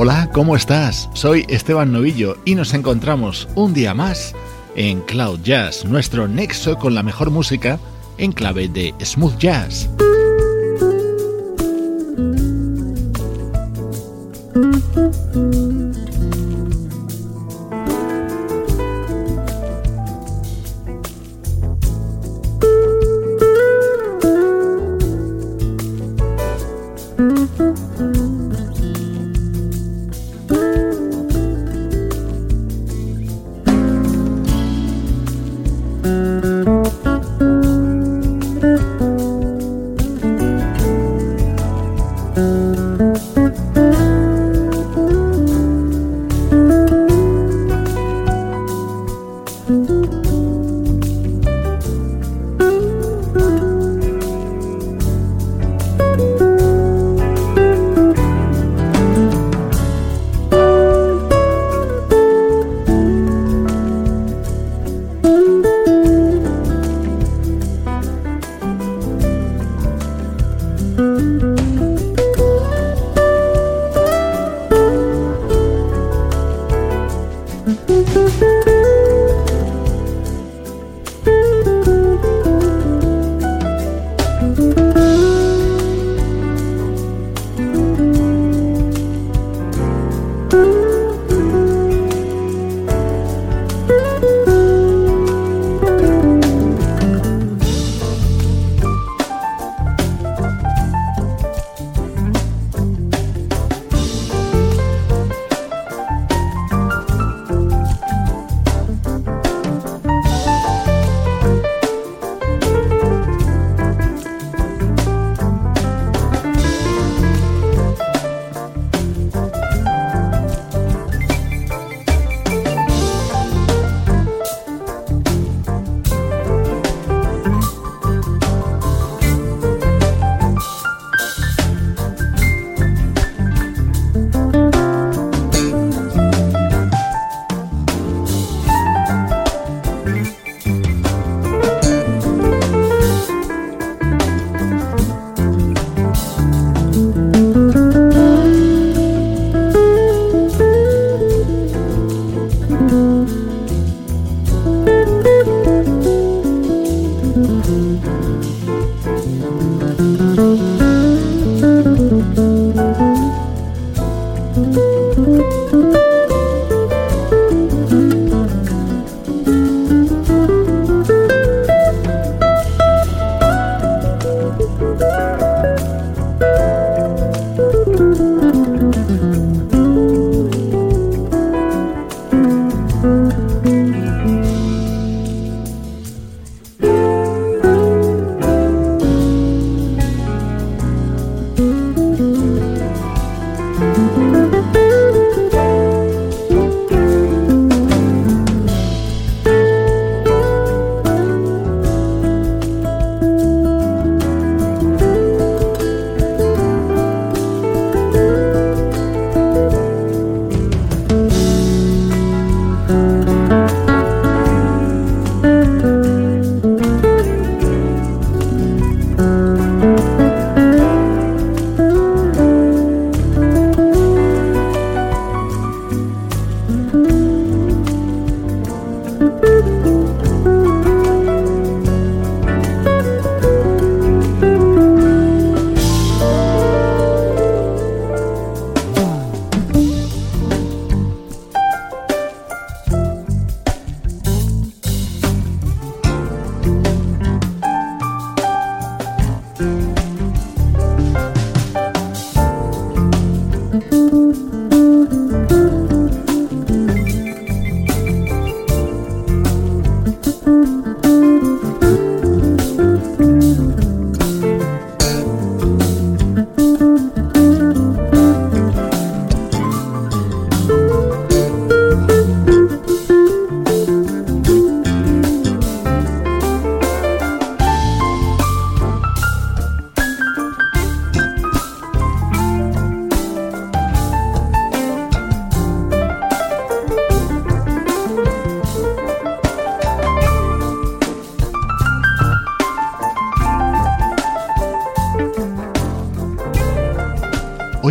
Hola, ¿cómo estás? Soy Esteban Novillo y nos encontramos un día más en Cloud Jazz, nuestro nexo con la mejor música en clave de smooth jazz.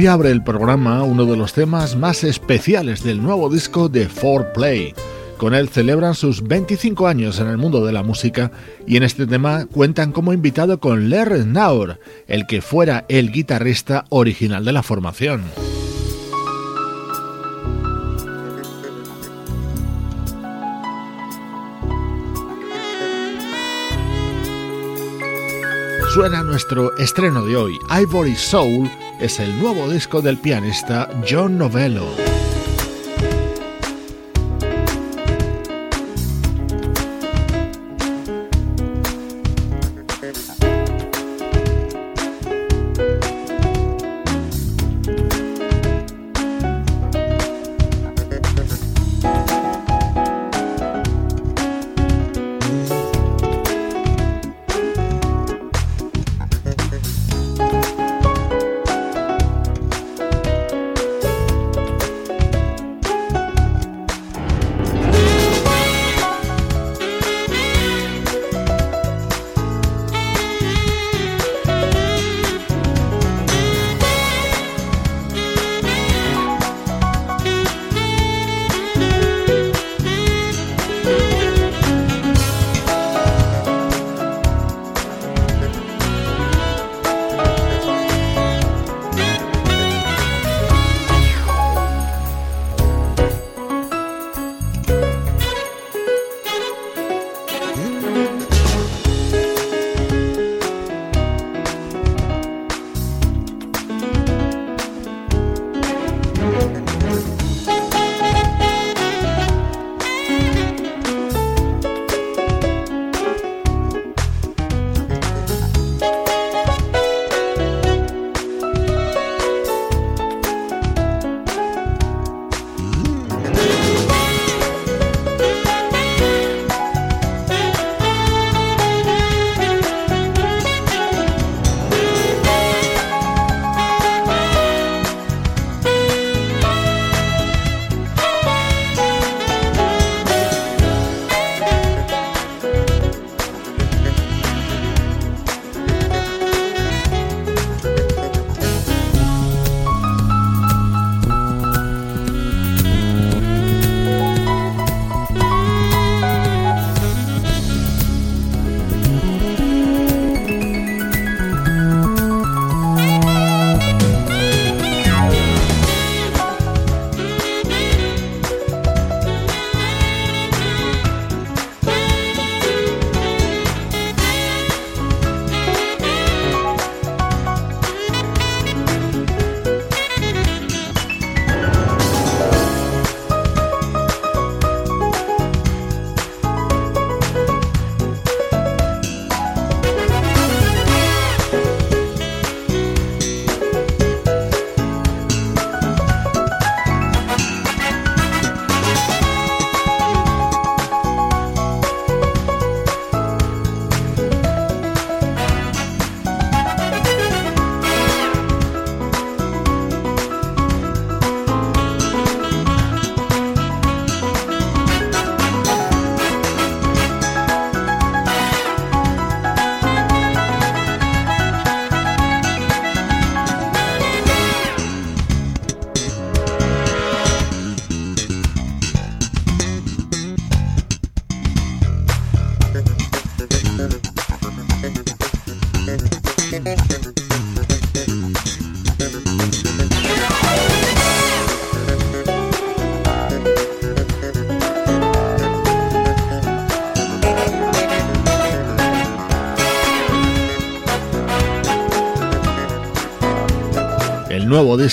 Abre el programa uno de los temas más especiales del nuevo disco de 4Play. Con él celebran sus 25 años en el mundo de la música y en este tema cuentan como invitado con Larry Naur, el que fuera el guitarrista original de la formación. Suena nuestro estreno de hoy, Ivory Soul, es el nuevo disco del pianista John Novello.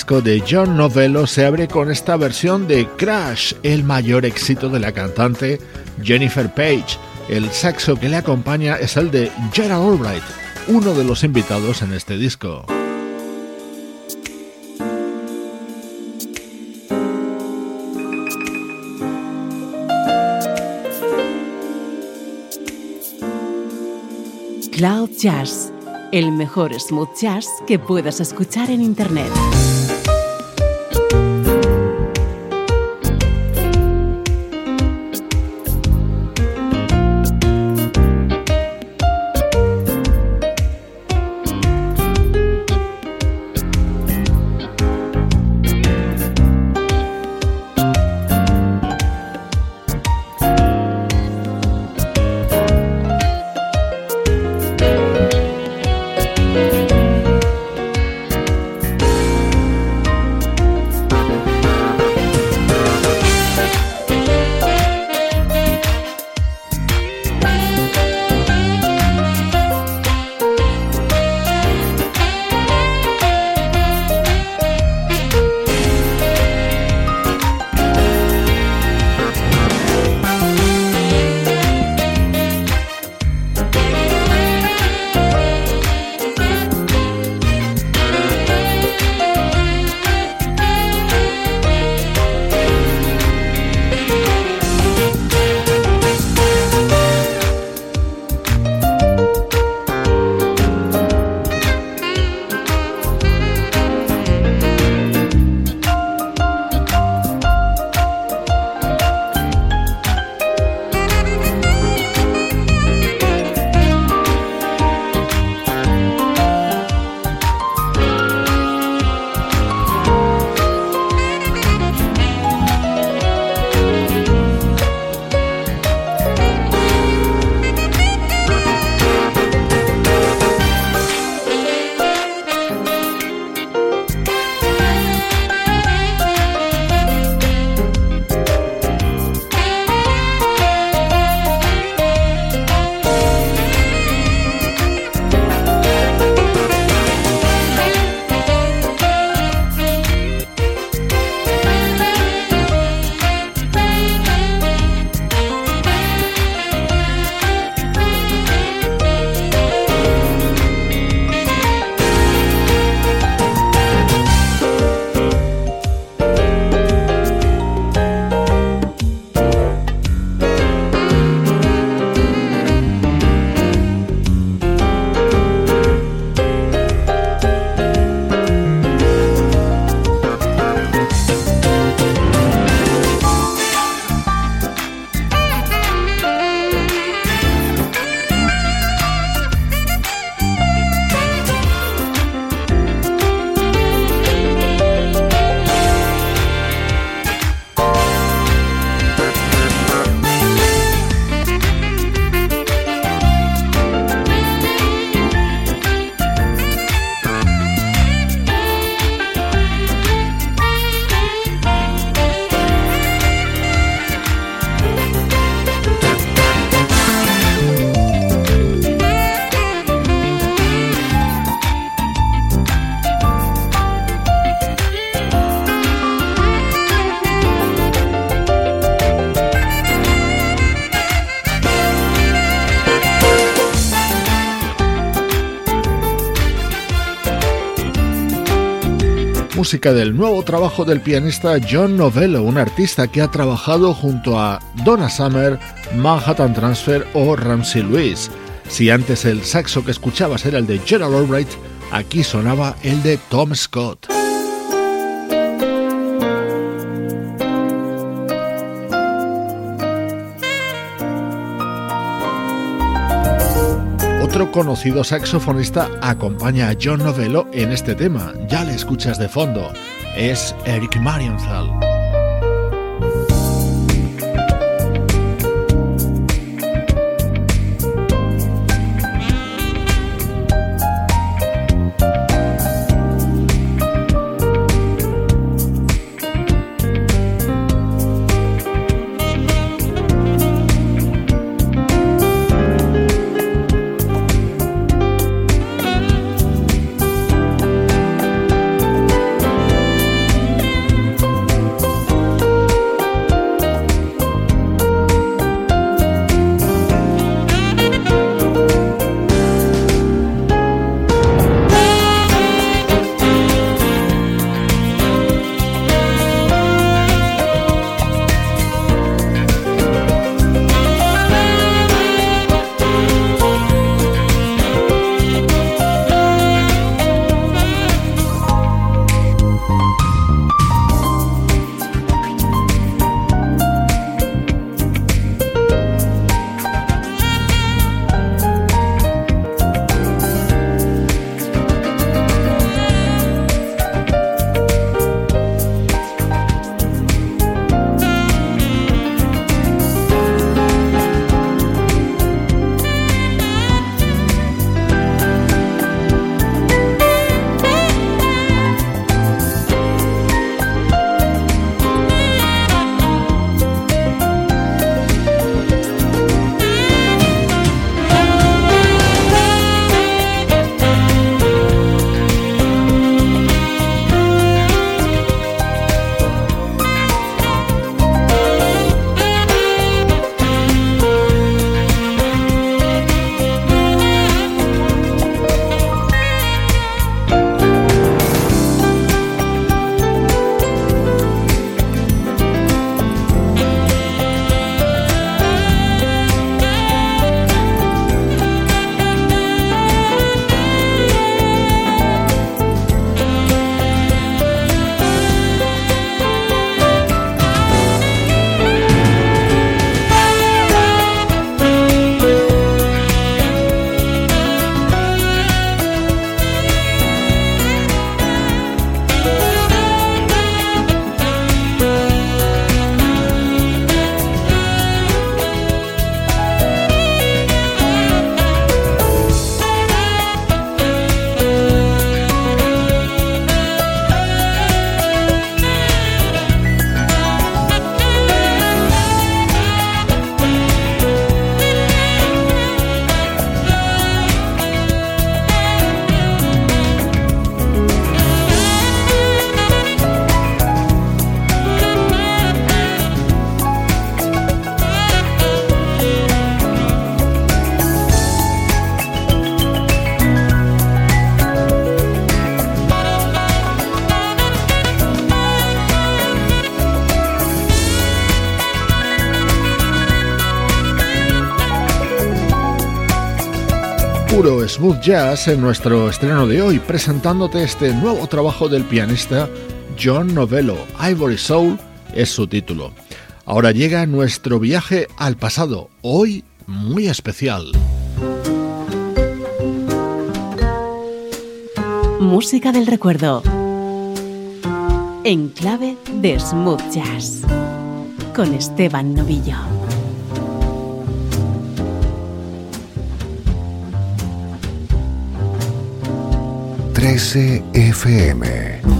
Disco de John Novello se abre con esta versión de Crash, el mayor éxito de la cantante Jennifer Page. El saxo que le acompaña es el de Gerald Albright, uno de los invitados en este disco. Cloud Jazz, el mejor smooth jazz que puedas escuchar en Internet. Música del nuevo trabajo del pianista John Novello, un artista que ha trabajado junto a Donna Summer, Manhattan Transfer o Ramsey Lewis. Si antes el saxo que escuchabas era el de Gerald Albright, aquí sonaba el de Tom Scott. Otro conocido saxofonista acompaña a John Novello en este tema, ya le escuchas de fondo, es Eric Marienthal. Smooth jazz en nuestro estreno de hoy, presentándote este nuevo trabajo del pianista John Novello. Ivory Soul es su título. Ahora llega nuestro viaje al pasado, hoy muy especial. Música del recuerdo. En clave de smooth jazz. Con Esteban Novillo. 13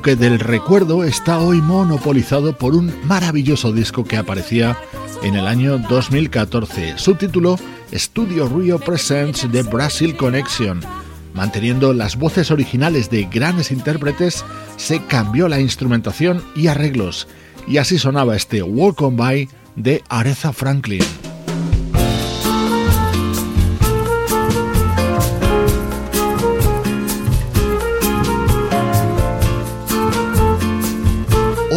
bloque del recuerdo está hoy monopolizado por un maravilloso disco que aparecía en el año 2014. Su título, Studio Rio Presents The Brazil Connection. Manteniendo las voces originales de grandes intérpretes, se cambió la instrumentación y arreglos, y así sonaba este Walk On By de Aretha Franklin.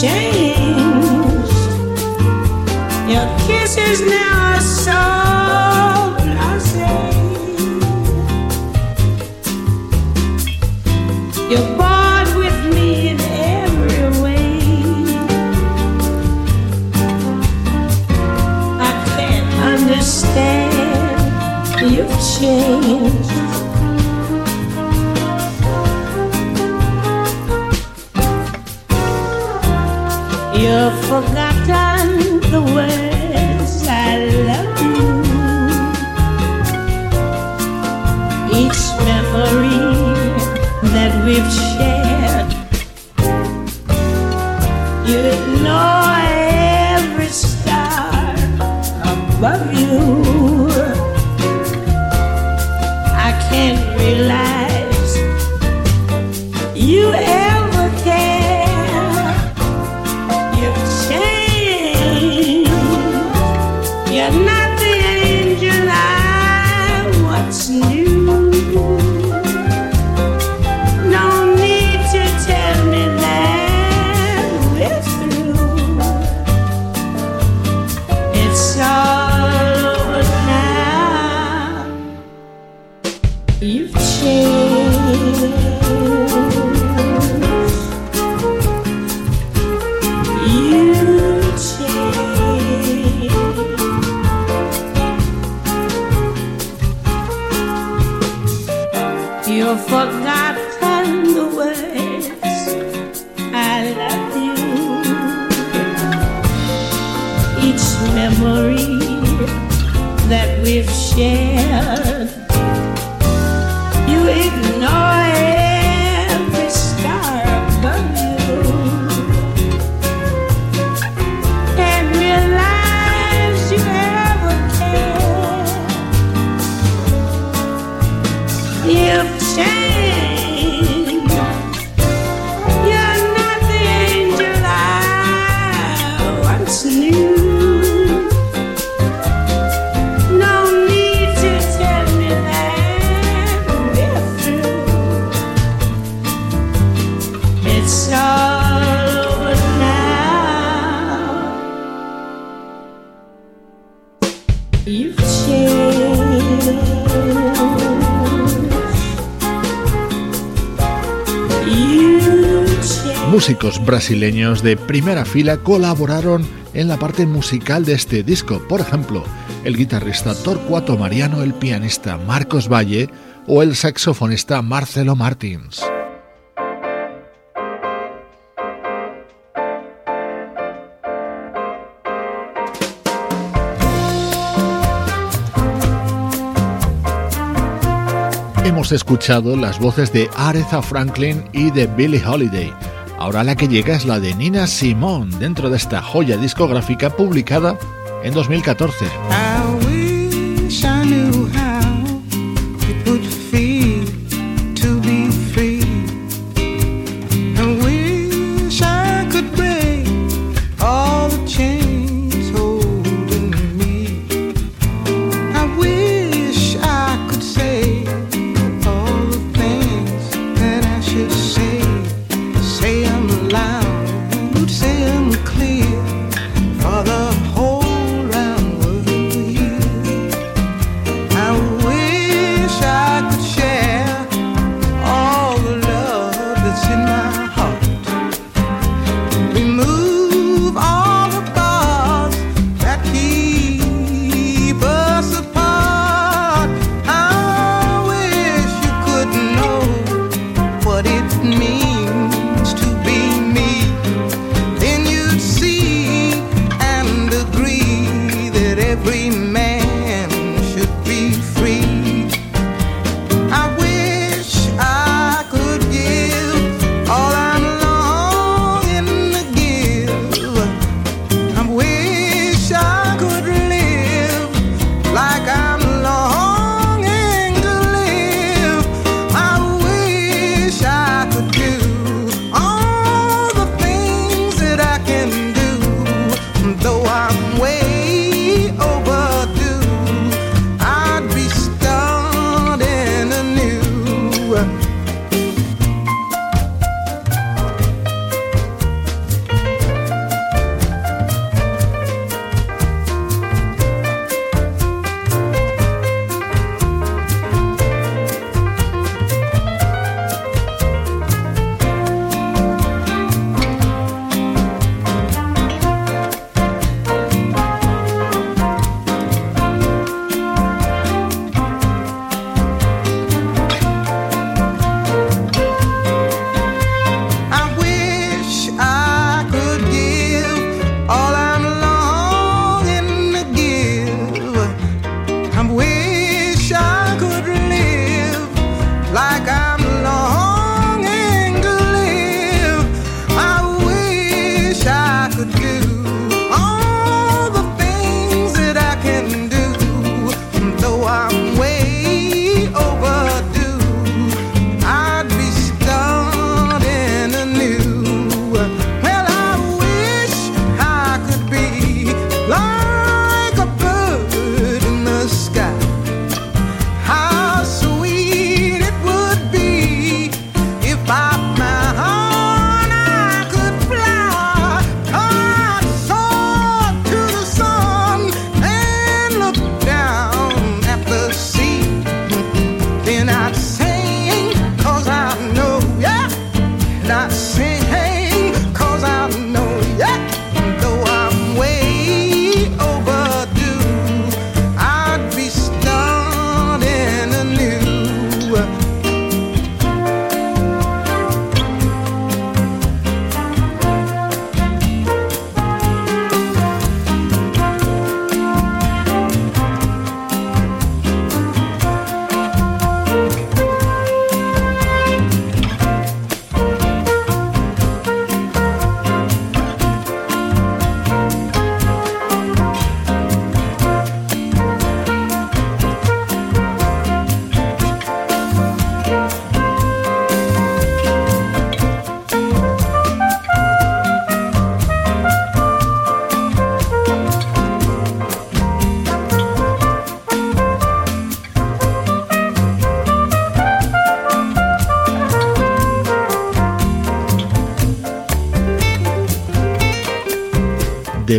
changed. Your kisses now forgotten the way. brasileños de primera fila colaboraron en la parte musical de este disco. Por ejemplo, el guitarrista Torcuato Mariano, el pianista Marcos Valle o el saxofonista Marcelo Martins. Hemos escuchado las voces de Aretha Franklin y de Billie Holiday Ahora la que llega es la de Nina Simone dentro de esta joya discográfica publicada en 2014.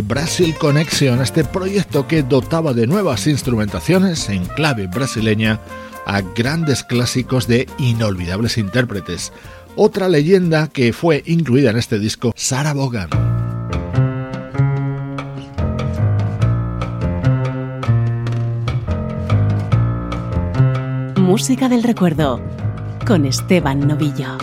The Brazil Connection, este proyecto que dotaba de nuevas instrumentaciones en clave brasileña a grandes clásicos de inolvidables intérpretes. Otra leyenda que fue incluida en este disco, Sarah Vaughan. Música del recuerdo con Esteban Novillo.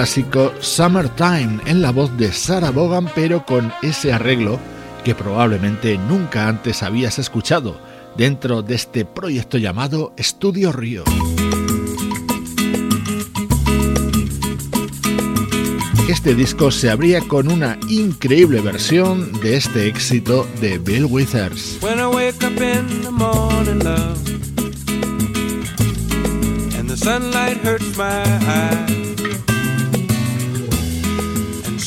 Clásico Summertime en la voz de Sarah Vaughan, pero con ese arreglo que probablemente nunca antes habías escuchado dentro de este proyecto llamado Estudio Río. Este disco se abría con una increíble versión de este éxito de Bill Withers.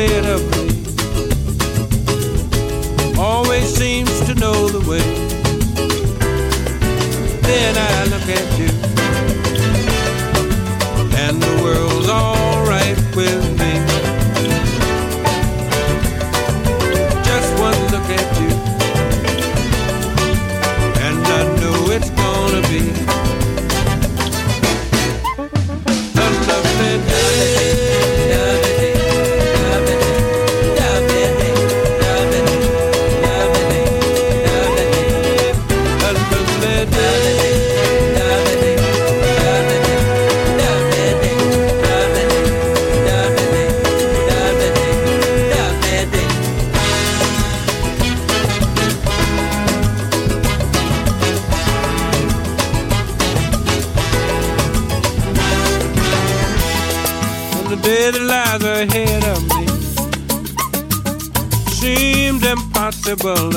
Instead of Well.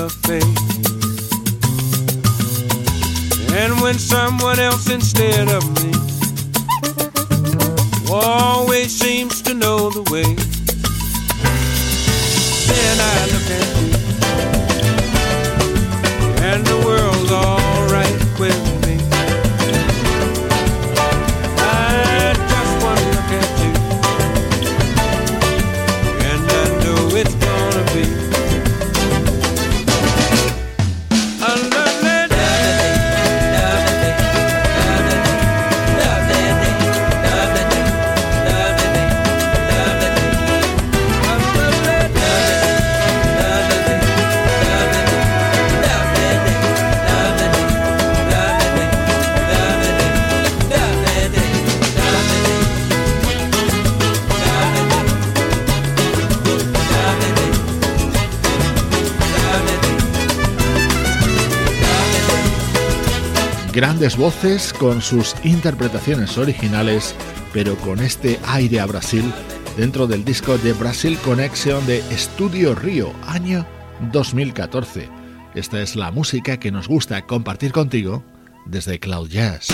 Grandes voces con sus interpretaciones originales, pero con este aire a Brasil dentro del disco de Brasil Connection de Estudio Río, año 2014. Esta es la música que nos gusta compartir contigo desde Cloud Jazz.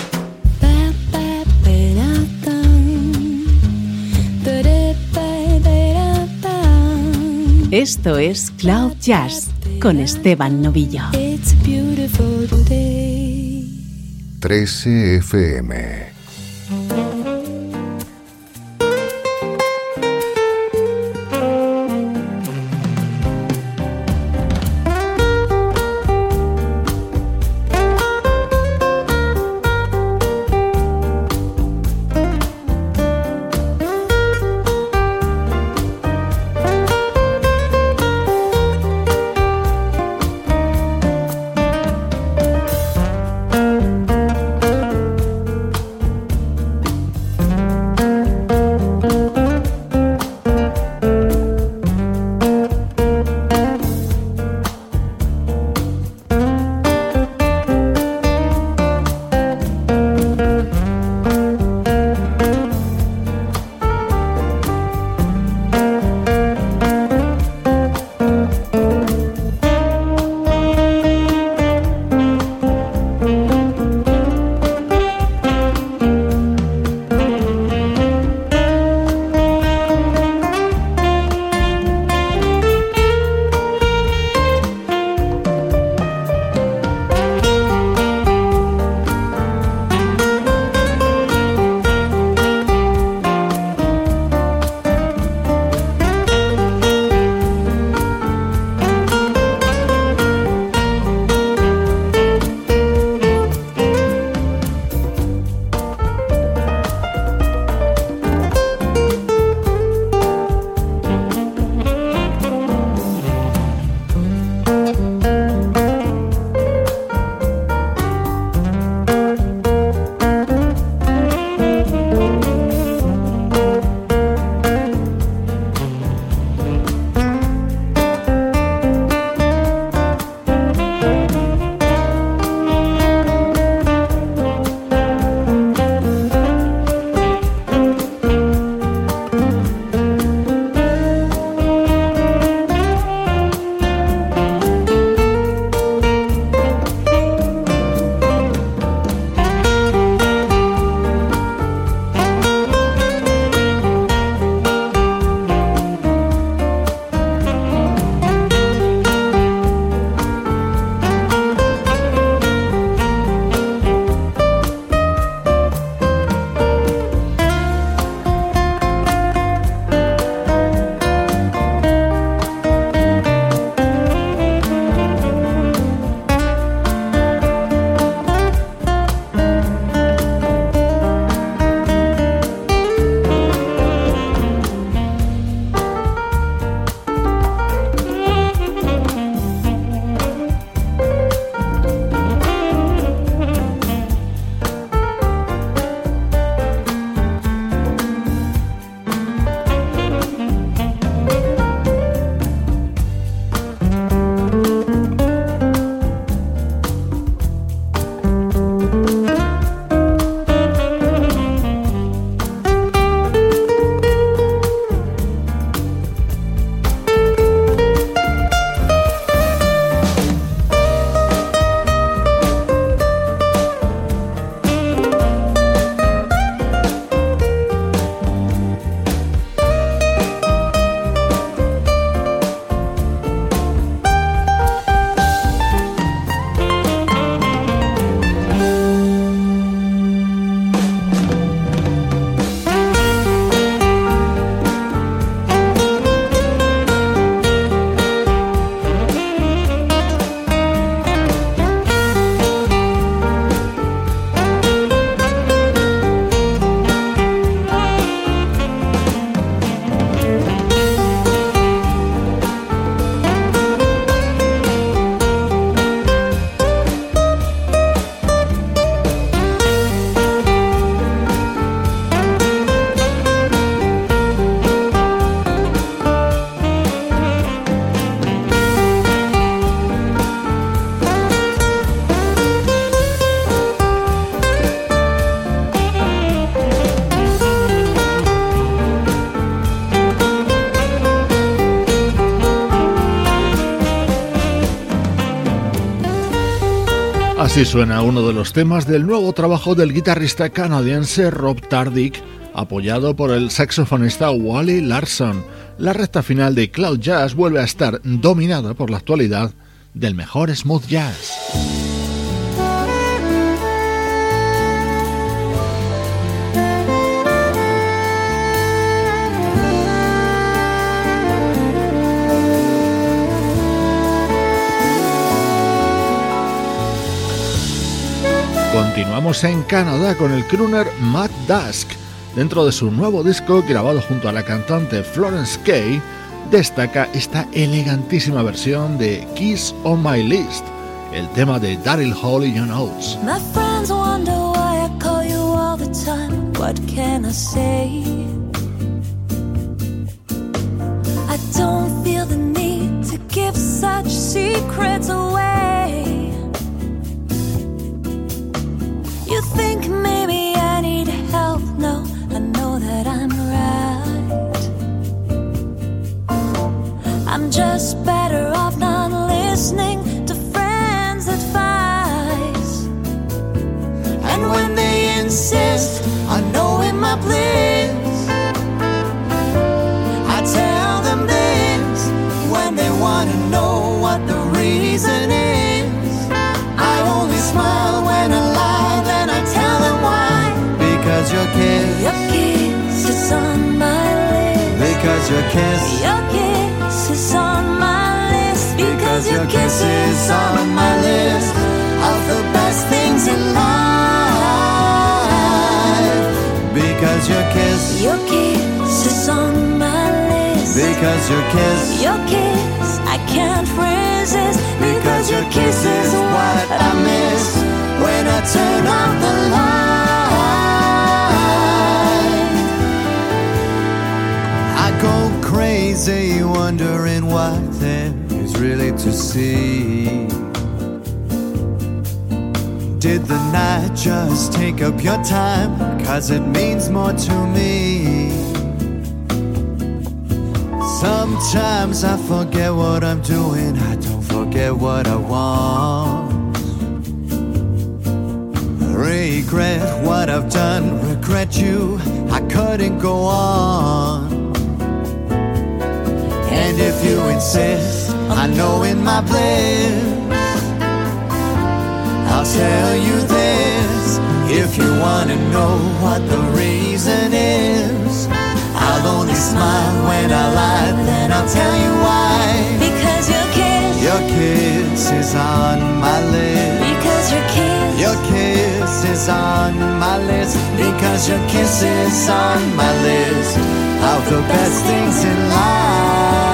Esto es Cloud Jazz con Esteban Novillo. 13 FM. Así suena uno de los temas del nuevo trabajo del guitarrista canadiense Rob Tardick, apoyado por el saxofonista Wally Larson. La recta final de Cloud Jazz vuelve a estar dominada por la actualidad del mejor smooth jazz. Continuamos en Canadá con el crooner Matt Dusk. Dentro de su nuevo disco, grabado junto a la cantante Florence Kay, destaca esta elegantísima versión de Kiss on My List, el tema de Daryl Hall y John Oates. My friends wonder why I call you all the time. What can I say? Your kiss is on my list of the best things in life. Because your kiss, Your kiss is on my list. because your kiss, Your kiss, I can't resist. because your kiss is what I miss when I turn off the light. I go crazy wondering what is really to see. Did the night just take up your time? Cause it means more to me. Sometimes I forget what I'm doing, I don't forget what I want. Regret what I've done, regret you, I couldn't go on. And if you insist on knowing my bliss, I'll tell you this. If you wanna know what the reason is, I'll only smile when I lie, then I'll tell you why. Because your kiss, Your kiss is on my list. because your kiss, Your kiss is on my list because your kiss is on my list of the best things in life.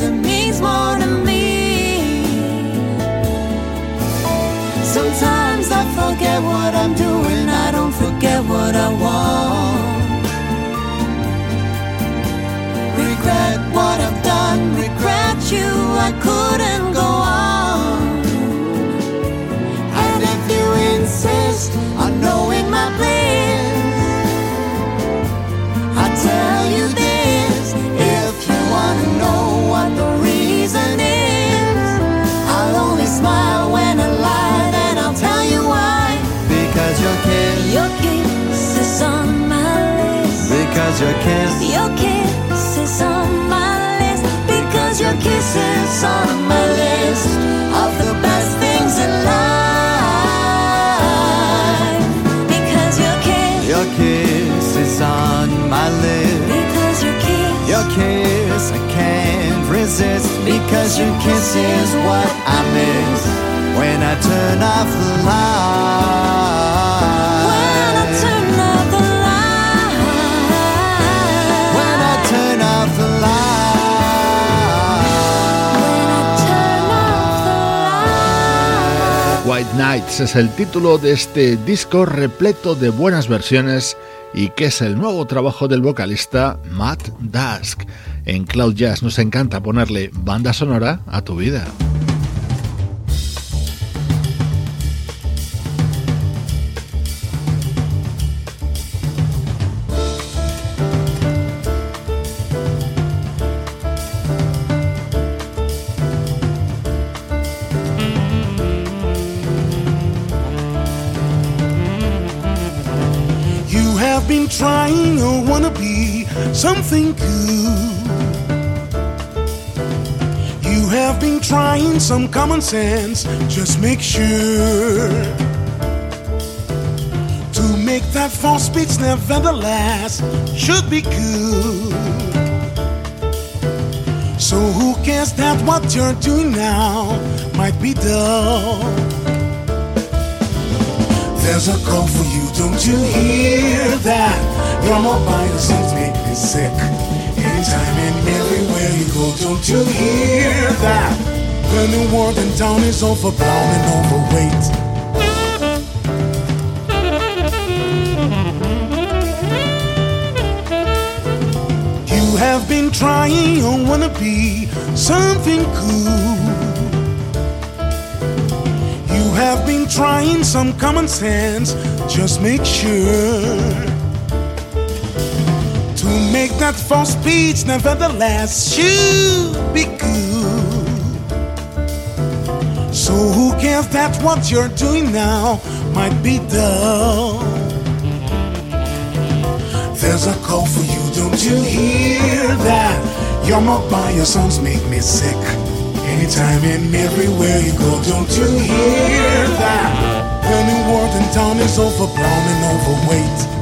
doesn't mean Because your kiss is on my list of the best things in life. Because your kiss, your kiss is on my list. because your kiss, Your kiss, I can't resist because your kiss is what I miss when I turn off the Es el título de este disco repleto de buenas versiones y que es el nuevo trabajo del vocalista Matt Dusk. En Cloud Jazz nos encanta ponerle banda sonora a tu vida. Something good. You have been trying some common sense, just make sure to make that false speech nevertheless should be good. So who cares that what you're doing now might be dull? There's a call for you, don't you hear that? Your mobile seems sick. Anytime and everywhere you go, don't you hear that? The new world in town is overblown and overweight. You have been trying or wanna be something cool You have been trying some common sense. Just make sure make that false speech, nevertheless, should be good. So who cares that what you're doing now might be dull? There's a call for you, don't you hear that? Your mobile songs make me sick. Anytime and everywhere you go, don't you hear that? The new world in town is overblown and overweight.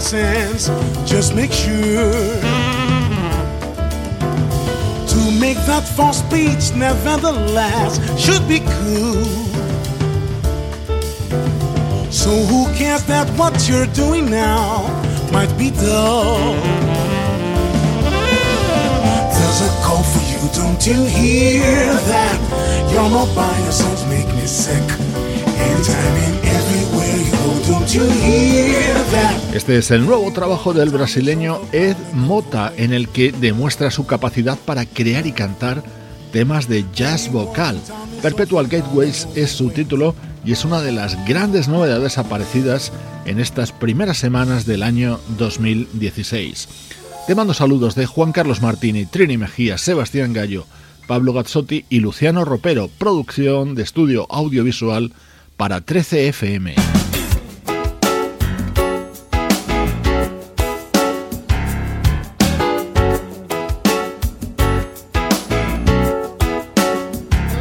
Some common sense. Just make sure to make that false speech nevertheless should be cool. So who cares that what you're doing now might be dull? There's a call for you, don't you hear that? Your mobile songs make me sick. Anytime and Este es el nuevo trabajo del brasileño Ed Mota, en el que demuestra su capacidad para crear y cantar temas de jazz vocal. Perpetual Gateways es su título y es una de las grandes novedades aparecidas en estas primeras semanas del año 2016. Te mando saludos de Juan Carlos Martini, Trini Mejía, Sebastián Gallo, Pablo Gazzotti y Luciano Ropero, producción de estudio audiovisual para 13 FM.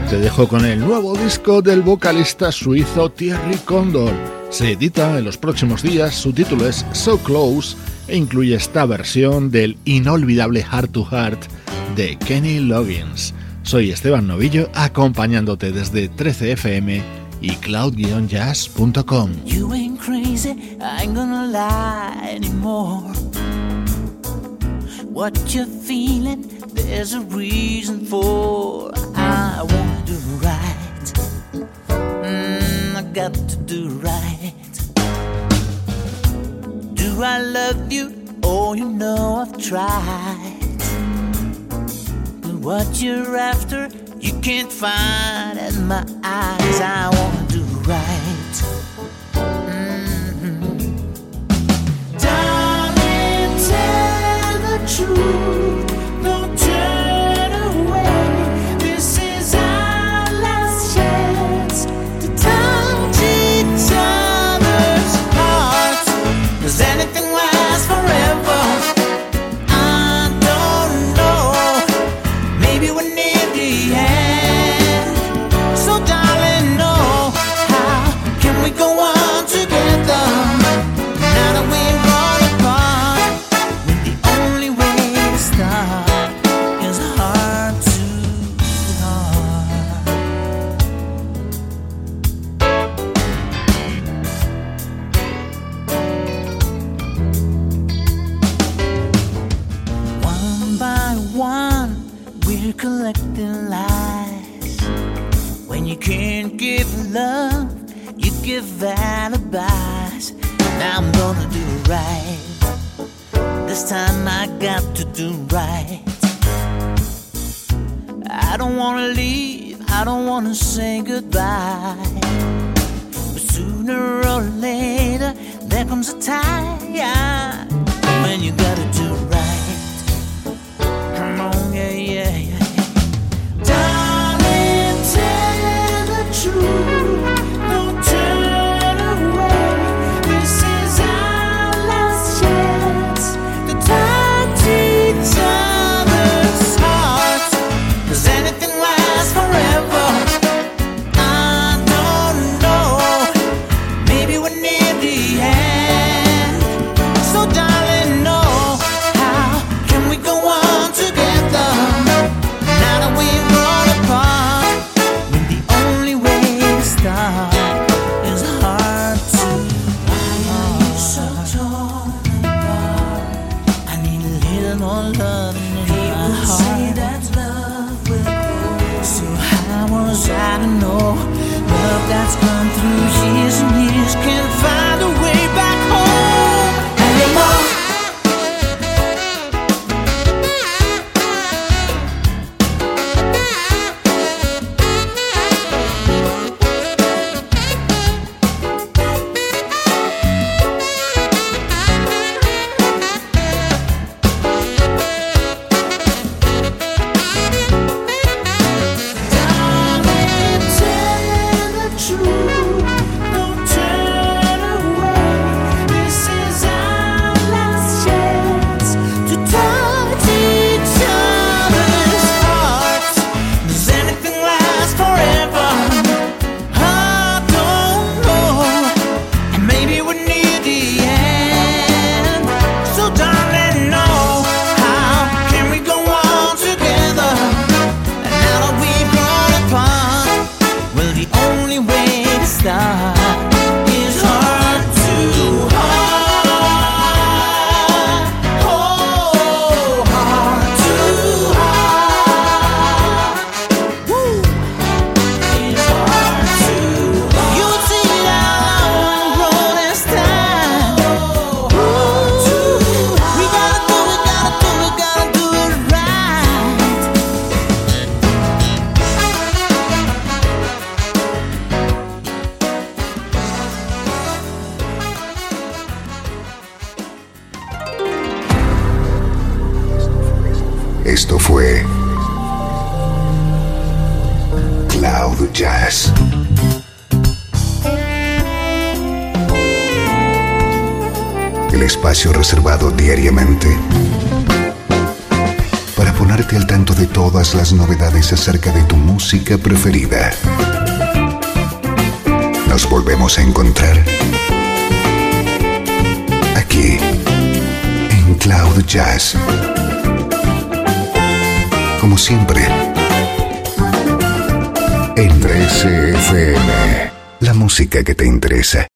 Te dejo con el nuevo disco del vocalista suizo Thierry Condor. Se edita en los próximos días, su título es So Close e incluye esta versión del inolvidable Heart to Heart de Kenny Loggins. Soy Esteban Novillo acompañándote desde 13fm y cloud-jazz.com. You ain't crazy, I ain't gonna lie anymore. What you're feeling, there's a reason for. I wanna do right. Mm, I got to do right. Do I love you? Oh, you know I've tried. But what you're after, you can't find in my eyes. I wanna do right. Mhm. Darling, tell the truth. Wanna say goodbye. But sooner que te interesa.